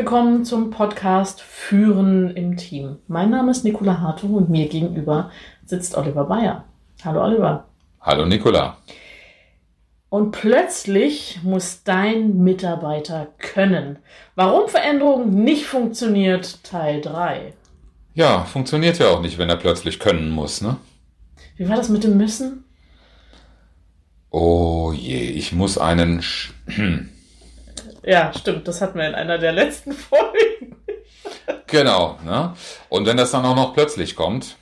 Willkommen zum Podcast Führen im Team. Mein Name ist Nicola Hartung und mir gegenüber sitzt Oliver Bayer. Hallo Oliver. Hallo Nicola. Und plötzlich muss dein Mitarbeiter können. Warum Veränderung nicht funktioniert, Teil 3. Ja, funktioniert ja auch nicht, wenn er plötzlich können muss, ne? Wie war das mit dem Müssen? Oh je, ich muss einen... Ja, stimmt, das hatten wir in einer der letzten Folgen. Genau. Ne? Und wenn das dann auch noch plötzlich kommt,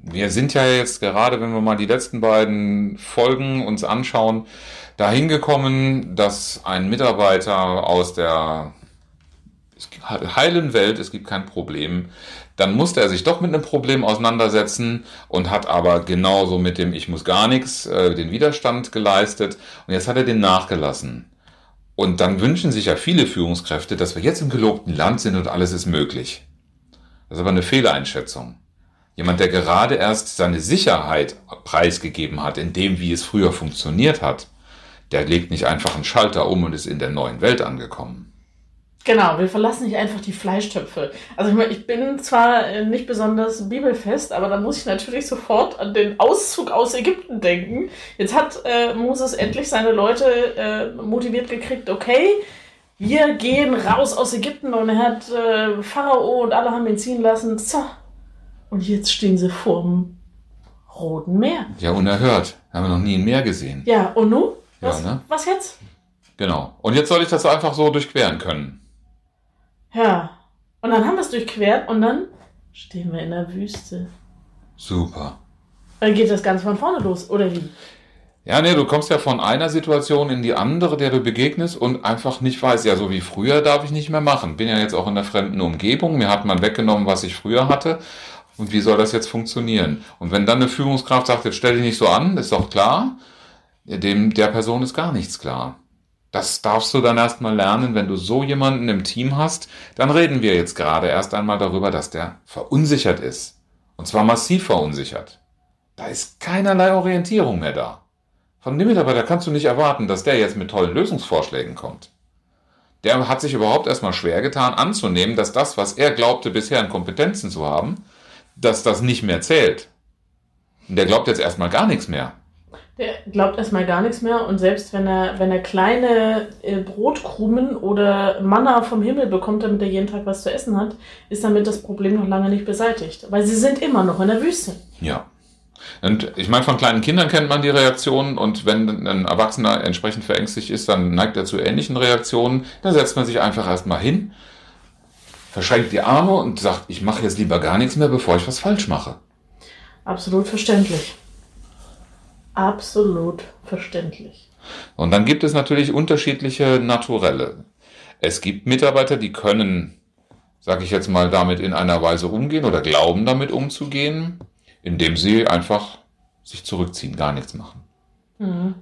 wir sind ja jetzt gerade, wenn wir mal die letzten beiden Folgen uns anschauen, dahin gekommen, dass ein Mitarbeiter aus der heilen Welt, es gibt kein Problem, dann musste er sich doch mit einem Problem auseinandersetzen und hat aber genauso mit dem Ich muss gar nichts äh, den Widerstand geleistet und jetzt hat er den nachgelassen. Und dann wünschen sich ja viele Führungskräfte, dass wir jetzt im gelobten Land sind und alles ist möglich. Das ist aber eine Fehleinschätzung. Jemand, der gerade erst seine Sicherheit preisgegeben hat, in dem, wie es früher funktioniert hat, der legt nicht einfach einen Schalter um und ist in der neuen Welt angekommen. Genau, wir verlassen nicht einfach die Fleischtöpfe. Also ich, meine, ich bin zwar äh, nicht besonders bibelfest, aber da muss ich natürlich sofort an den Auszug aus Ägypten denken. Jetzt hat äh, Moses endlich seine Leute äh, motiviert gekriegt, okay, wir gehen raus aus Ägypten und er hat äh, Pharao und alle haben ihn ziehen lassen. So. Und jetzt stehen sie vorm Roten Meer. Ja, unerhört. Haben wir noch nie ein Meer gesehen. Ja, und nun? Was, Ja, ne? was jetzt? Genau. Und jetzt soll ich das einfach so durchqueren können. Ja. Und dann haben wir es durchquert und dann stehen wir in der Wüste. Super. Dann geht das Ganze von vorne los, oder wie? Ja, nee, du kommst ja von einer Situation in die andere, der du begegnest und einfach nicht weißt, ja, so wie früher darf ich nicht mehr machen. Bin ja jetzt auch in der fremden Umgebung, mir hat man weggenommen, was ich früher hatte. Und wie soll das jetzt funktionieren? Und wenn dann eine Führungskraft sagt, jetzt stell dich nicht so an, ist doch klar, dem, der Person ist gar nichts klar. Das darfst du dann erstmal lernen, wenn du so jemanden im Team hast. Dann reden wir jetzt gerade erst einmal darüber, dass der verunsichert ist. Und zwar massiv verunsichert. Da ist keinerlei Orientierung mehr da. Von dem Mitarbeiter kannst du nicht erwarten, dass der jetzt mit tollen Lösungsvorschlägen kommt. Der hat sich überhaupt erstmal schwer getan anzunehmen, dass das, was er glaubte bisher an Kompetenzen zu haben, dass das nicht mehr zählt. Und der glaubt jetzt erstmal gar nichts mehr. Der glaubt erstmal gar nichts mehr und selbst wenn er, wenn er kleine äh, Brotkrumen oder Manna vom Himmel bekommt, damit er jeden Tag was zu essen hat, ist damit das Problem noch lange nicht beseitigt. Weil sie sind immer noch in der Wüste. Ja. Und ich meine, von kleinen Kindern kennt man die Reaktionen und wenn ein Erwachsener entsprechend verängstigt ist, dann neigt er zu ähnlichen Reaktionen. Dann setzt man sich einfach erstmal hin, verschränkt die Arme und sagt, ich mache jetzt lieber gar nichts mehr, bevor ich was falsch mache. Absolut verständlich. Absolut verständlich. Und dann gibt es natürlich unterschiedliche Naturelle. Es gibt Mitarbeiter, die können, sage ich jetzt mal, damit in einer Weise umgehen oder glauben damit umzugehen, indem sie einfach sich zurückziehen, gar nichts machen. Mhm.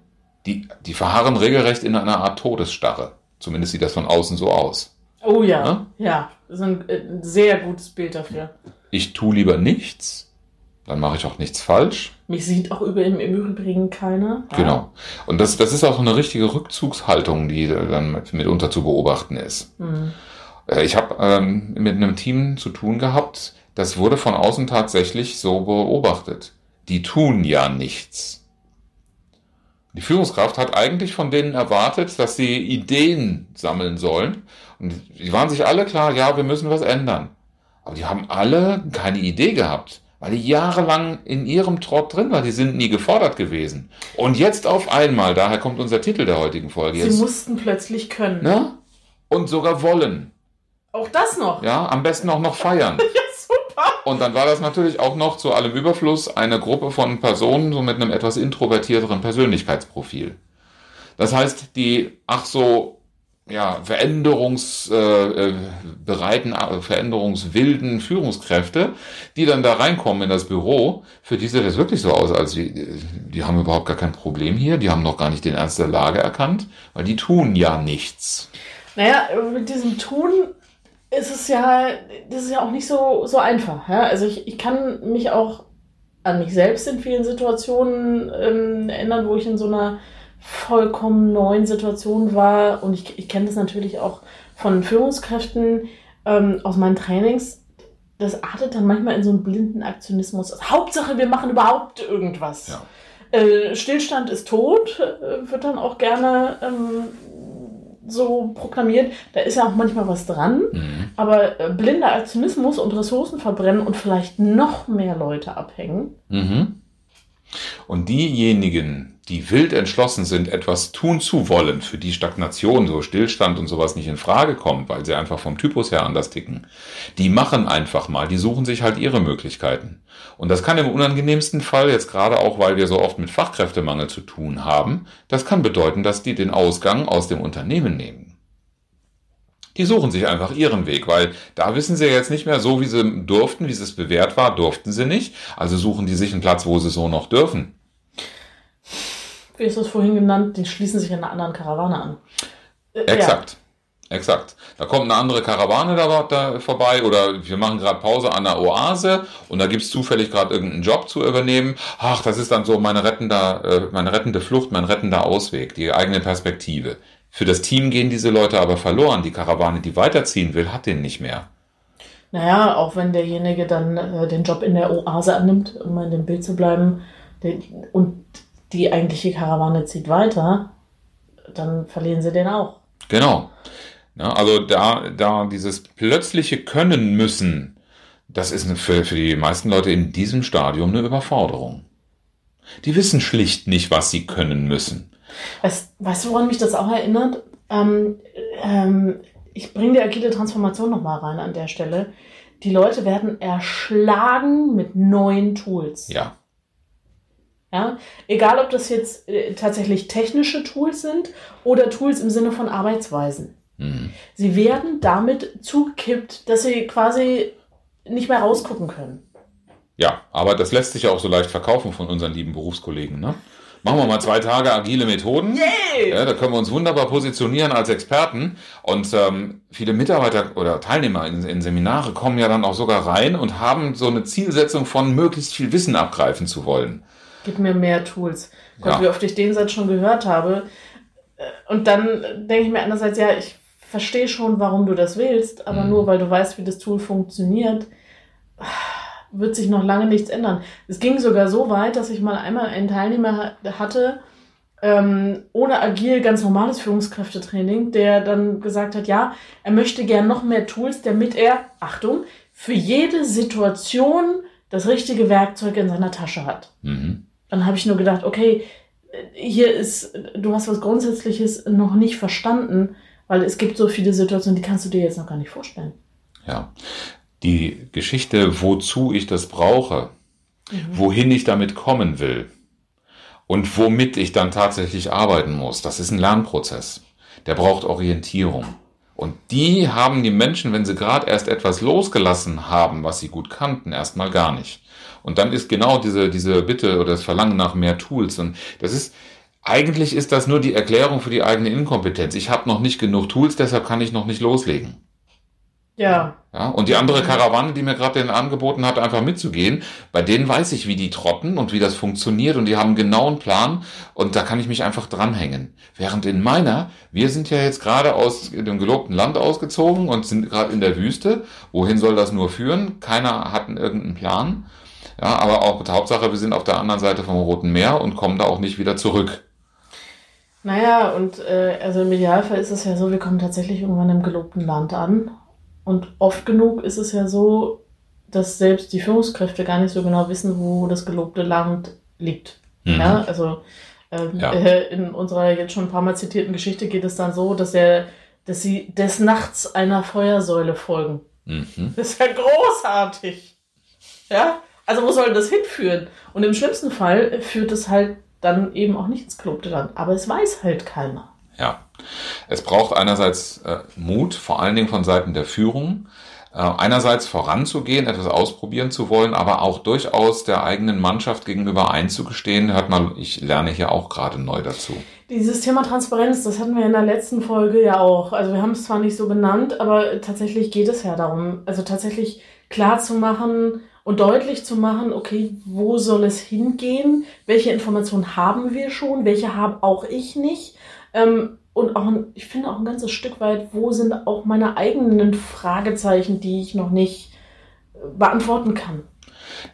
Die, die verharren regelrecht in einer Art Todesstarre. Zumindest sieht das von außen so aus. Oh ja, Ja? ja. Das ist ein, äh, ein sehr gutes Bild dafür. Ich tue lieber nichts, dann mache ich auch nichts falsch. Mich sieht auch über, im, im Übrigen keiner. Genau. Und das, das ist auch eine richtige Rückzugshaltung, die dann mitunter zu beobachten ist. Mhm. Äh, Ich habe ähm, mit einem Team zu tun gehabt, das wurde von außen tatsächlich so beobachtet. Die tun ja nichts. Die Führungskraft hat eigentlich von denen erwartet, dass sie Ideen sammeln sollen. Und die waren sich alle klar, ja, wir müssen was ändern. Aber die haben alle keine Idee gehabt, weil die jahrelang in ihrem Trott drin waren. Die sind nie gefordert gewesen. Und jetzt auf einmal, daher kommt unser Titel der heutigen Folge Sie jetzt, mussten plötzlich können. ne? Und sogar wollen. Auch das noch. Ja, am besten auch noch feiern. Ja, super. Und dann war das natürlich auch noch zu allem Überfluss eine Gruppe von Personen, so mit einem etwas introvertierteren Persönlichkeitsprofil. Das heißt, die ach so ja, veränderungsbereiten, äh, veränderungswilden Führungskräfte, die dann da reinkommen in das Büro, für die sieht das wirklich so aus, als die, die haben überhaupt gar kein Problem hier, die haben noch gar nicht den Ernst der Lage erkannt, weil die tun ja nichts. Naja, mit diesem Tun ist es ja, das ist ja auch nicht so, so einfach. Ja? Also ich, ich kann mich auch an mich selbst in vielen Situationen ähm, erinnern, wo ich in so einer vollkommen neuen Situation war. Und ich, ich kenne das natürlich auch von Führungskräften ähm, aus meinen Trainings. Das artet dann manchmal in so einen blinden Aktionismus. Also Hauptsache, wir machen überhaupt irgendwas. Ja. Äh, Stillstand ist tot, äh, wird dann auch gerne ähm, so proklamiert. Da ist ja auch manchmal was dran. Mhm. Aber äh, blinder Aktionismus und Ressourcen verbrennen und vielleicht noch mehr Leute abhängen. Mhm. Und diejenigen, die wild entschlossen sind, etwas tun zu wollen, für die Stagnation, so Stillstand und sowas nicht in Frage kommt, weil sie einfach vom Typus her anders ticken, die machen einfach mal, die suchen sich halt ihre Möglichkeiten. Und das kann im unangenehmsten Fall, jetzt gerade auch, weil wir so oft mit Fachkräftemangel zu tun haben, das kann bedeuten, dass die den Ausgang aus dem Unternehmen nehmen. Die suchen sich einfach ihren Weg, weil da wissen sie jetzt nicht mehr so, wie sie durften, wie es bewährt war, durften sie nicht. Also suchen die sich einen Platz, wo sie so noch dürfen. Wie ist das vorhin genannt? Die schließen sich einer anderen Karawane an. Äh, Exakt. Exakt. Da kommt eine andere Karawane da, da vorbei oder wir machen gerade Pause an der Oase und da gibt's zufällig gerade irgendeinen Job zu übernehmen. Ach, das ist dann so meine rettende, äh, meine rettende Flucht, mein rettender Ausweg, die eigene Perspektive. Für das Team gehen diese Leute aber verloren. Die Karawane, die weiterziehen will, hat den nicht mehr. Naja, auch wenn derjenige dann äh, den Job in der Oase annimmt, um mal in dem Bild zu bleiben, der, und die eigentliche Karawane zieht weiter, dann verlieren sie den auch. Genau. Ja, also da, da dieses plötzliche Können müssen, das ist für, für die meisten Leute in diesem Stadium eine Überforderung. Die wissen schlicht nicht, was sie können müssen. Weißt, weißt du, woran mich das auch erinnert? Ähm, ähm, ich bringe die agile Transformation nochmal rein an der Stelle. Die Leute werden erschlagen mit neuen Tools. Ja. Ja, egal ob das jetzt äh, tatsächlich technische Tools sind oder Tools im Sinne von Arbeitsweisen. Mhm. Sie werden damit zugekippt, dass sie quasi nicht mehr rausgucken können. Ja, aber das lässt sich ja auch so leicht verkaufen von unseren lieben Berufskollegen, ne? Machen wir mal zwei Tage agile Methoden. Yay! Ja, da können wir uns wunderbar positionieren als Experten. Und ähm, viele Mitarbeiter oder Teilnehmer in, in Seminare kommen ja dann auch sogar rein und haben so eine Zielsetzung von möglichst viel Wissen abgreifen zu wollen. Gib mir mehr Tools. Gott, Ja. wie oft ich den Satz schon gehört habe. Äh, Und dann denke ich mir einerseits, ja, ich verstehe schon, warum du das willst, aber Mhm. nur weil du weißt, wie das Tool funktioniert, wird sich noch lange nichts ändern. Es ging sogar so weit, dass ich mal einmal einen Teilnehmer ha- hatte, ähm, ohne agil ganz normales Führungskräftetraining, der dann gesagt hat, ja, er möchte gern noch mehr Tools, damit er, Achtung, für jede Situation das richtige Werkzeug in seiner Tasche hat. Mhm. Dann habe ich nur gedacht, okay, hier ist, du hast was Grundsätzliches noch nicht verstanden, weil es gibt so viele Situationen, die kannst du dir jetzt noch gar nicht vorstellen. Ja. Die Geschichte, wozu ich das brauche, wohin ich damit kommen will und womit ich dann tatsächlich arbeiten muss, das ist ein Lernprozess. Der braucht Orientierung. Und die haben die Menschen, wenn sie gerade erst etwas losgelassen haben, was sie gut kannten, erstmal gar nicht. Und dann ist genau diese, diese Bitte oder das Verlangen nach mehr Tools. Und das ist, eigentlich ist das nur die Erklärung für die eigene Inkompetenz. Ich habe noch nicht genug Tools, deshalb kann ich noch nicht loslegen. Ja, Ja, und die andere Karawane, die mir gerade den angeboten hat, einfach mitzugehen, bei denen weiß ich, wie die trotten und wie das funktioniert und die haben einen genauen Plan und da kann ich mich einfach dranhängen. Während in meiner, wir sind ja jetzt gerade aus dem gelobten Land ausgezogen und sind gerade in der Wüste. Wohin soll das nur führen? Keiner hat irgendeinen Plan. Ja, aber auch Hauptsache, wir sind auf der anderen Seite vom Roten Meer und kommen da auch nicht wieder zurück. naja, und äh, also im Idealfall ist es ja so, wir kommen tatsächlich irgendwann im gelobten Land an. Und oft genug ist es ja so, dass selbst die Führungskräfte gar nicht so genau wissen, wo das gelobte Land liegt. Mhm. Ja, also ähm, Ja. Äh, in unserer jetzt schon ein paar Mal zitierten Geschichte geht es dann so, dass er, dass sie des Nachts einer Feuersäule folgen. Mhm. Das ist ja großartig. Ja? Also wo soll das hinführen? Und im schlimmsten Fall führt es halt dann eben auch nicht ins gelobte Land. Aber es weiß halt keiner. Ja. Es braucht einerseits äh, Mut, vor allen Dingen von Seiten der Führung, äh, einerseits voranzugehen, etwas ausprobieren zu wollen, aber auch durchaus der eigenen Mannschaft gegenüber einzugestehen, hört man, ich lerne hier auch gerade neu dazu. Dieses Thema Transparenz, das hatten wir in der letzten Folge ja auch. Also wir haben es zwar nicht so genannt, aber tatsächlich geht es ja darum, also tatsächlich klar zu machen und deutlich zu machen, okay, wo soll es hingehen? Welche Informationen haben wir schon? Welche habe auch ich nicht? Ähm, und auch, ein, ich finde auch ein ganzes Stück weit, wo sind auch meine eigenen Fragezeichen, die ich noch nicht äh, beantworten kann.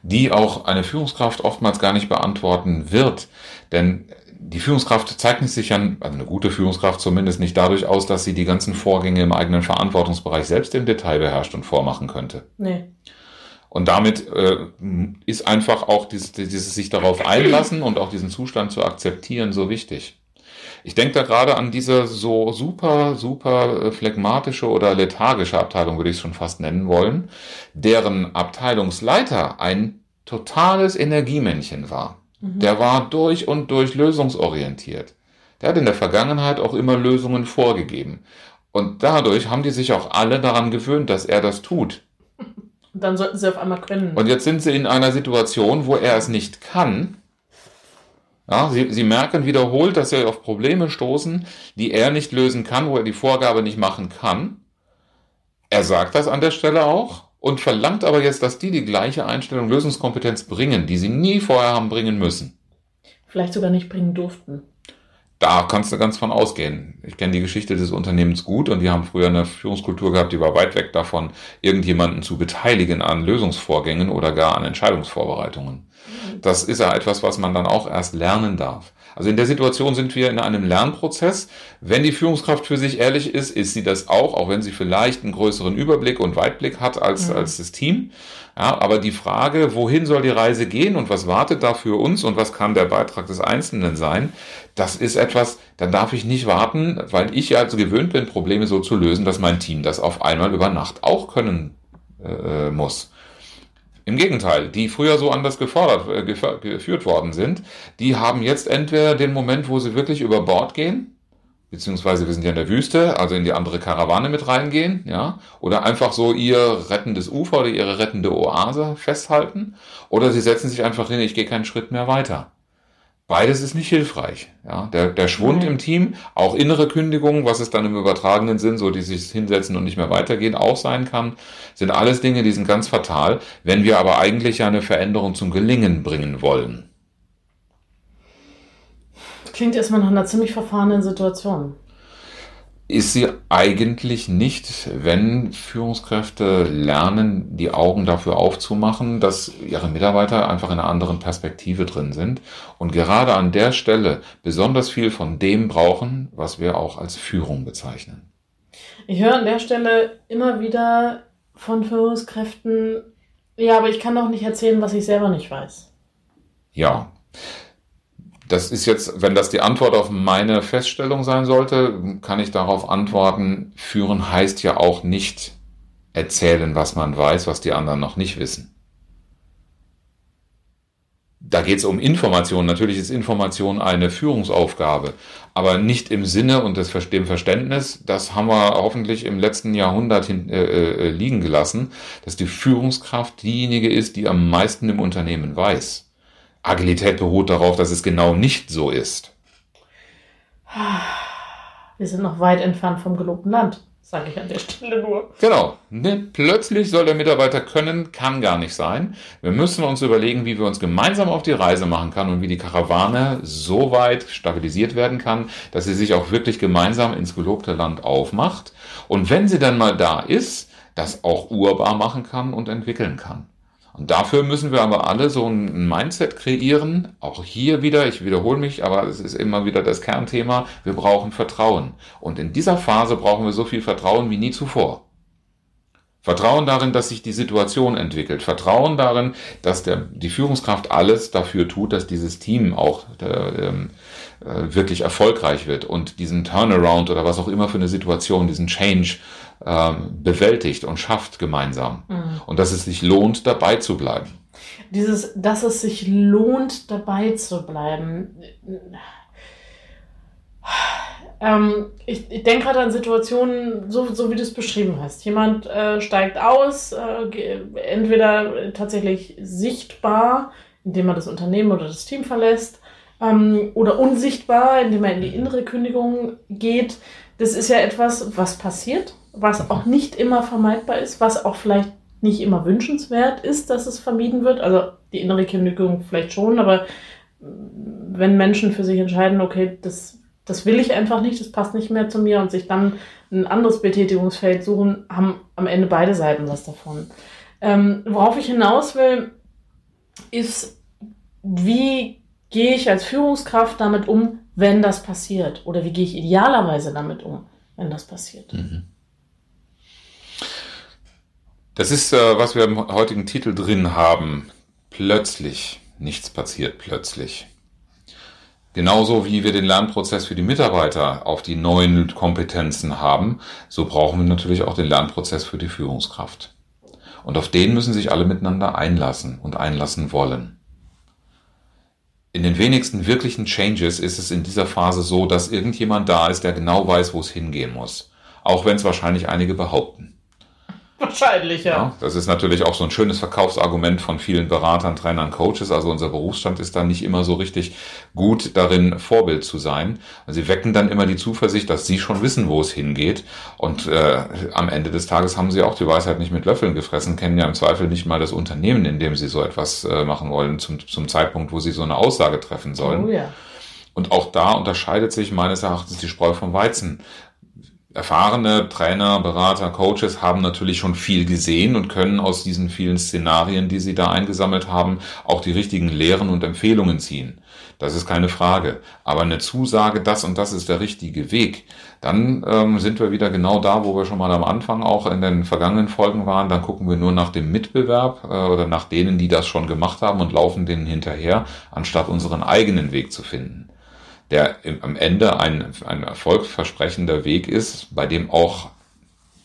Die auch eine Führungskraft oftmals gar nicht beantworten wird. Denn die Führungskraft zeichnet sich ja, also eine gute Führungskraft zumindest nicht dadurch aus, dass sie die ganzen Vorgänge im eigenen Verantwortungsbereich selbst im Detail beherrscht und vormachen könnte. Nee. Und damit äh, ist einfach auch dieses, dieses sich darauf einlassen und auch diesen Zustand zu akzeptieren so wichtig. Ich denke da gerade an diese so super, super äh, phlegmatische oder lethargische Abteilung, würde ich es schon fast nennen wollen, deren Abteilungsleiter ein totales Energiemännchen war. Mhm. Der war durch und durch lösungsorientiert. Der hat in der Vergangenheit auch immer Lösungen vorgegeben. Und dadurch haben die sich auch alle daran gewöhnt, dass er das tut. Und dann sollten sie auf einmal können. Und jetzt sind sie in einer Situation, wo er es nicht kann ja, sie, sie merken wiederholt, dass sie auf Probleme stoßen, die er nicht lösen kann, wo er die Vorgabe nicht machen kann. Er sagt das an der Stelle auch und verlangt aber jetzt, dass die die gleiche Einstellung Lösungskompetenz bringen, die sie nie vorher haben bringen müssen. Vielleicht sogar nicht bringen durften. Da kannst du ganz von ausgehen. Ich kenne die Geschichte des Unternehmens gut und die haben früher eine Führungskultur gehabt, die war weit weg davon, irgendjemanden zu beteiligen an Lösungsvorgängen oder gar an Entscheidungsvorbereitungen. Das ist ja etwas, was man dann auch erst lernen darf. Also in der Situation sind wir in einem Lernprozess. Wenn die Führungskraft für sich ehrlich ist, ist sie das auch, auch wenn sie vielleicht einen größeren Überblick und Weitblick hat als, mhm. als das Team. Ja, aber die Frage, wohin soll die Reise gehen und was wartet da für uns und was kann der Beitrag des Einzelnen sein, das ist etwas, dann darf ich nicht warten, weil ich ja also gewöhnt bin, Probleme so zu lösen, dass mein Team das auf einmal über Nacht auch können äh, muss. Im Gegenteil, die früher so anders gefordert, äh, geführt worden sind, die haben jetzt entweder den Moment, wo sie wirklich über Bord gehen, beziehungsweise wir sind ja in der Wüste, also in die andere Karawane mit reingehen, ja, oder einfach so ihr rettendes Ufer oder ihre rettende Oase festhalten, oder sie setzen sich einfach hin, ich gehe keinen Schritt mehr weiter. Beides ist nicht hilfreich. Ja, der, der Schwund mhm. im Team, auch innere Kündigungen, was es dann im übertragenen Sinn, so die sich hinsetzen und nicht mehr weitergehen, auch sein kann, sind alles Dinge, die sind ganz fatal, wenn wir aber eigentlich eine Veränderung zum Gelingen bringen wollen. Klingt erstmal nach einer ziemlich verfahrenen Situation ist sie eigentlich nicht, wenn Führungskräfte lernen, die Augen dafür aufzumachen, dass ihre Mitarbeiter einfach in einer anderen Perspektive drin sind und gerade an der Stelle besonders viel von dem brauchen, was wir auch als Führung bezeichnen. Ich höre an der Stelle immer wieder von Führungskräften, ja, aber ich kann doch nicht erzählen, was ich selber nicht weiß. Ja, das ist jetzt, wenn das die Antwort auf meine Feststellung sein sollte, kann ich darauf antworten, führen heißt ja auch nicht erzählen, was man weiß, was die anderen noch nicht wissen. Da geht es um Information. Natürlich ist Information eine Führungsaufgabe, aber nicht im Sinne und des, dem Verständnis, das haben wir hoffentlich im letzten Jahrhundert hin, äh, äh, liegen gelassen, dass die Führungskraft diejenige ist, die am meisten im Unternehmen weiß. Agilität beruht darauf, dass es genau nicht so ist. Wir sind noch weit entfernt vom gelobten Land, sage ich an der Stelle nur. Genau. Ne? Plötzlich soll der Mitarbeiter können, kann gar nicht sein. Wir müssen uns überlegen, wie wir uns gemeinsam auf die Reise machen können und wie die Karawane so weit stabilisiert werden kann, dass sie sich auch wirklich gemeinsam ins gelobte Land aufmacht. Und wenn sie dann mal da ist, das auch urbar machen kann und entwickeln kann. Und dafür müssen wir aber alle so ein Mindset kreieren. Auch hier wieder, ich wiederhole mich, aber es ist immer wieder das Kernthema. Wir brauchen Vertrauen. Und in dieser Phase brauchen wir so viel Vertrauen wie nie zuvor. Vertrauen darin, dass sich die Situation entwickelt. Vertrauen darin, dass der, die Führungskraft alles dafür tut, dass dieses Team auch der, ähm, äh, wirklich erfolgreich wird und diesen Turnaround oder was auch immer für eine Situation, diesen Change ähm, bewältigt und schafft gemeinsam. Mhm. Und dass es sich lohnt, dabei zu bleiben. Dieses, dass es sich lohnt, dabei zu bleiben. Ähm, ich ich denke gerade an Situationen, so, so wie du es beschrieben hast. Jemand äh, steigt aus, äh, entweder tatsächlich sichtbar, indem er das Unternehmen oder das Team verlässt, ähm, oder unsichtbar, indem er in die innere Kündigung geht. Das ist ja etwas, was passiert, was auch nicht immer vermeidbar ist, was auch vielleicht nicht immer wünschenswert ist, dass es vermieden wird. Also die innere Kündigung vielleicht schon, aber wenn Menschen für sich entscheiden, okay, das, das will ich einfach nicht, das passt nicht mehr zu mir und sich dann ein anderes Betätigungsfeld suchen, haben am Ende beide Seiten was davon. Ähm, worauf ich hinaus will, ist, wie gehe ich als Führungskraft damit um, wenn das passiert? Oder wie gehe ich idealerweise damit um, wenn das passiert? Mhm. Das ist, äh, was wir im heutigen Titel drin haben. Plötzlich. Nichts passiert plötzlich. Genauso wie wir den Lernprozess für die Mitarbeiter auf die neuen Kompetenzen haben, so brauchen wir natürlich auch den Lernprozess für die Führungskraft. Und auf den müssen sich alle miteinander einlassen und einlassen wollen. In den wenigsten wirklichen Changes ist es in dieser Phase so, dass irgendjemand da ist, der genau weiß, wo es hingehen muss. Auch wenn es wahrscheinlich einige behaupten. Wahrscheinlich, ja. ja. Das ist natürlich auch so ein schönes Verkaufsargument von vielen Beratern, Trainern, Coaches. Also unser Berufsstand ist da nicht immer so richtig gut darin, Vorbild zu sein. Also sie wecken dann immer die Zuversicht, dass sie schon wissen, wo es hingeht. Und äh, am Ende des Tages haben sie auch die Weisheit nicht mit Löffeln gefressen, kennen ja im Zweifel nicht mal das Unternehmen, in dem sie so etwas äh, machen wollen, zum, zum Zeitpunkt, wo sie so eine Aussage treffen sollen. Oh ja. Und auch da unterscheidet sich meines Erachtens die Spreu vom Weizen erfahrene Trainer, Berater, Coaches haben natürlich schon viel gesehen und können aus diesen vielen Szenarien, die sie da eingesammelt haben, auch die richtigen Lehren und Empfehlungen ziehen. Das ist keine Frage. Aber eine Zusage, das und das ist der richtige Weg, dann ähm, sind wir wieder genau da, wo wir schon mal am Anfang auch in den vergangenen Folgen waren. Dann gucken wir nur nach dem Mitbewerb äh, oder nach denen, die das schon gemacht haben und laufen denen hinterher, anstatt unseren eigenen Weg zu finden der am Ende ein, ein erfolgversprechender Weg ist, bei dem auch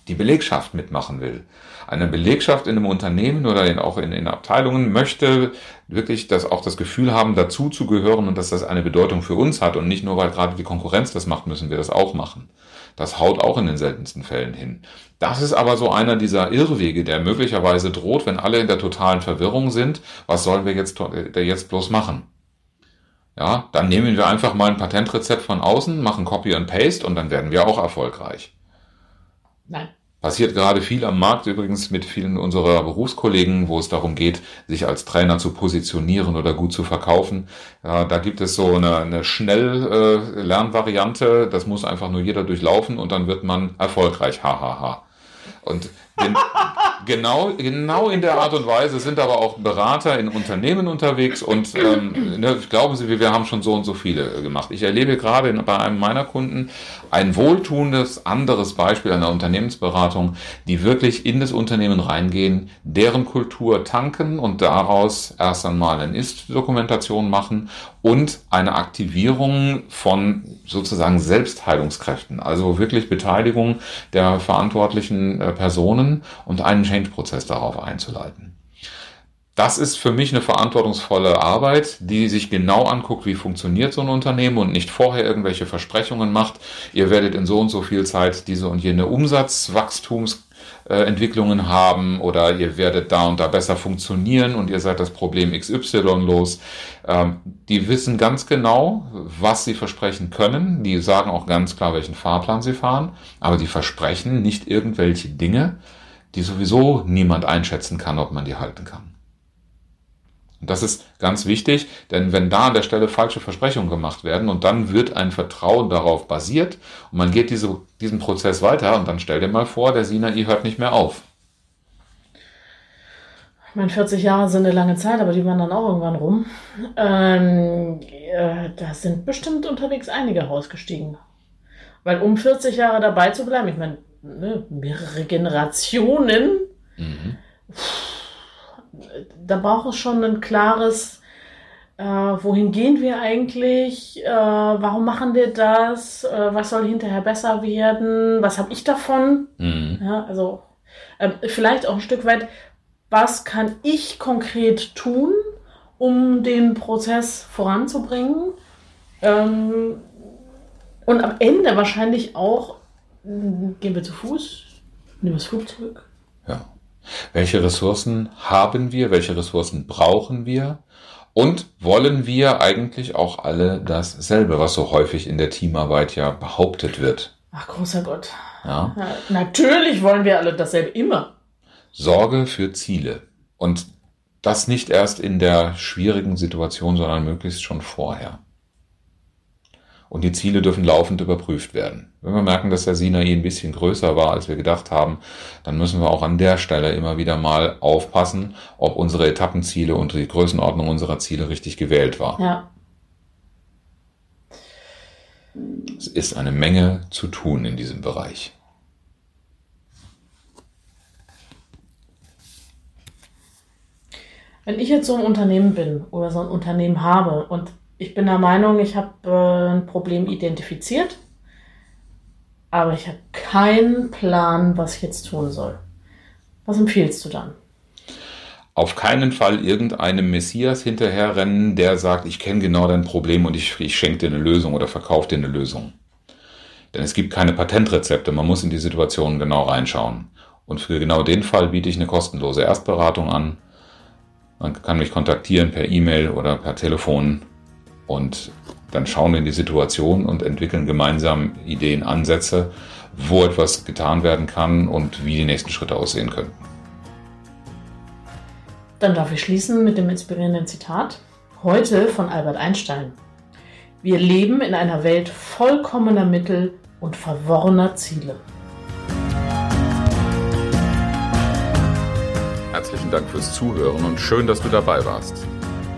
die Belegschaft mitmachen will. Eine Belegschaft in einem Unternehmen oder in, auch in, in Abteilungen möchte wirklich das auch das Gefühl haben, dazu zu gehören und dass das eine Bedeutung für uns hat und nicht nur, weil gerade die Konkurrenz das macht, müssen wir das auch machen. Das haut auch in den seltensten Fällen hin. Das ist aber so einer dieser Irrwege, der möglicherweise droht, wenn alle in der totalen Verwirrung sind. Was sollen wir jetzt, jetzt bloß machen? Ja, dann nehmen wir einfach mal ein Patentrezept von außen, machen Copy and Paste und dann werden wir auch erfolgreich. Nein. Passiert gerade viel am Markt, übrigens mit vielen unserer Berufskollegen, wo es darum geht, sich als Trainer zu positionieren oder gut zu verkaufen. Ja, da gibt es so eine, eine Schnell-Lernvariante, äh, das muss einfach nur jeder durchlaufen und dann wird man erfolgreich. Hahaha. Ha, ha. Und den, genau, genau in der Art und Weise sind aber auch Berater in Unternehmen unterwegs und ähm, ne, glauben Sie, wir haben schon so und so viele gemacht. Ich erlebe gerade bei einem meiner Kunden ein wohltuendes anderes Beispiel einer Unternehmensberatung, die wirklich in das Unternehmen reingehen, deren Kultur tanken und daraus erst einmal eine Ist-Dokumentation machen und eine Aktivierung von sozusagen Selbstheilungskräften, also wirklich Beteiligung der verantwortlichen äh, Personen und einen Change-Prozess darauf einzuleiten. Das ist für mich eine verantwortungsvolle Arbeit, die sich genau anguckt, wie funktioniert so ein Unternehmen und nicht vorher irgendwelche Versprechungen macht. Ihr werdet in so und so viel Zeit diese und jene Umsatzwachstumsentwicklungen haben oder ihr werdet da und da besser funktionieren und ihr seid das Problem XY los. Ähm, die wissen ganz genau, was sie versprechen können. Die sagen auch ganz klar, welchen Fahrplan sie fahren, aber die versprechen nicht irgendwelche Dinge, die sowieso niemand einschätzen kann, ob man die halten kann. Und das ist ganz wichtig, denn wenn da an der Stelle falsche Versprechungen gemacht werden und dann wird ein Vertrauen darauf basiert und man geht diese, diesen Prozess weiter und dann stell dir mal vor, der Sinai hört nicht mehr auf. Ich meine, 40 Jahre sind eine lange Zeit, aber die waren dann auch irgendwann rum. Ähm, äh, da sind bestimmt unterwegs einige rausgestiegen. Weil um 40 Jahre dabei zu bleiben, ich meine, ne, mehrere Generationen, mhm. Da braucht es schon ein klares, äh, wohin gehen wir eigentlich, äh, warum machen wir das, äh, was soll hinterher besser werden, was habe ich davon. Mhm. Ja, also ähm, vielleicht auch ein Stück weit, was kann ich konkret tun, um den Prozess voranzubringen. Ähm, Und am Ende wahrscheinlich auch, mh, gehen wir zu Fuß, nehmen wir das Flugzeug. Welche Ressourcen haben wir? Welche Ressourcen brauchen wir? Und wollen wir eigentlich auch alle dasselbe, was so häufig in der Teamarbeit ja behauptet wird? Ach, großer Gott. Ja. Ja, natürlich wollen wir alle dasselbe immer. Sorge für Ziele. Und das nicht erst in der schwierigen Situation, sondern möglichst schon vorher. Und die Ziele dürfen laufend überprüft werden. Wenn wir merken, dass der Sinai ein bisschen größer war, als wir gedacht haben, dann müssen wir auch an der Stelle immer wieder mal aufpassen, ob unsere Etappenziele und die Größenordnung unserer Ziele richtig gewählt war. Ja. Es ist eine Menge zu tun in diesem Bereich. Wenn ich jetzt so ein Unternehmen bin oder so ein Unternehmen habe und ich bin der Meinung, ich habe äh, ein Problem identifiziert, aber ich habe keinen Plan, was ich jetzt tun soll. Was empfiehlst du dann? Auf keinen Fall irgendeinem Messias hinterherrennen, der sagt, ich kenne genau dein Problem und ich, ich schenke dir eine Lösung oder verkaufe dir eine Lösung. Denn es gibt keine Patentrezepte, man muss in die Situation genau reinschauen. Und für genau den Fall biete ich eine kostenlose Erstberatung an. Man kann mich kontaktieren per E-Mail oder per Telefon und dann schauen wir in die Situation und entwickeln gemeinsam Ideen, Ansätze, wo etwas getan werden kann und wie die nächsten Schritte aussehen können. Dann darf ich schließen mit dem inspirierenden Zitat. Heute von Albert Einstein. Wir leben in einer Welt vollkommener Mittel und verworrener Ziele. Herzlichen Dank fürs Zuhören und schön, dass du dabei warst.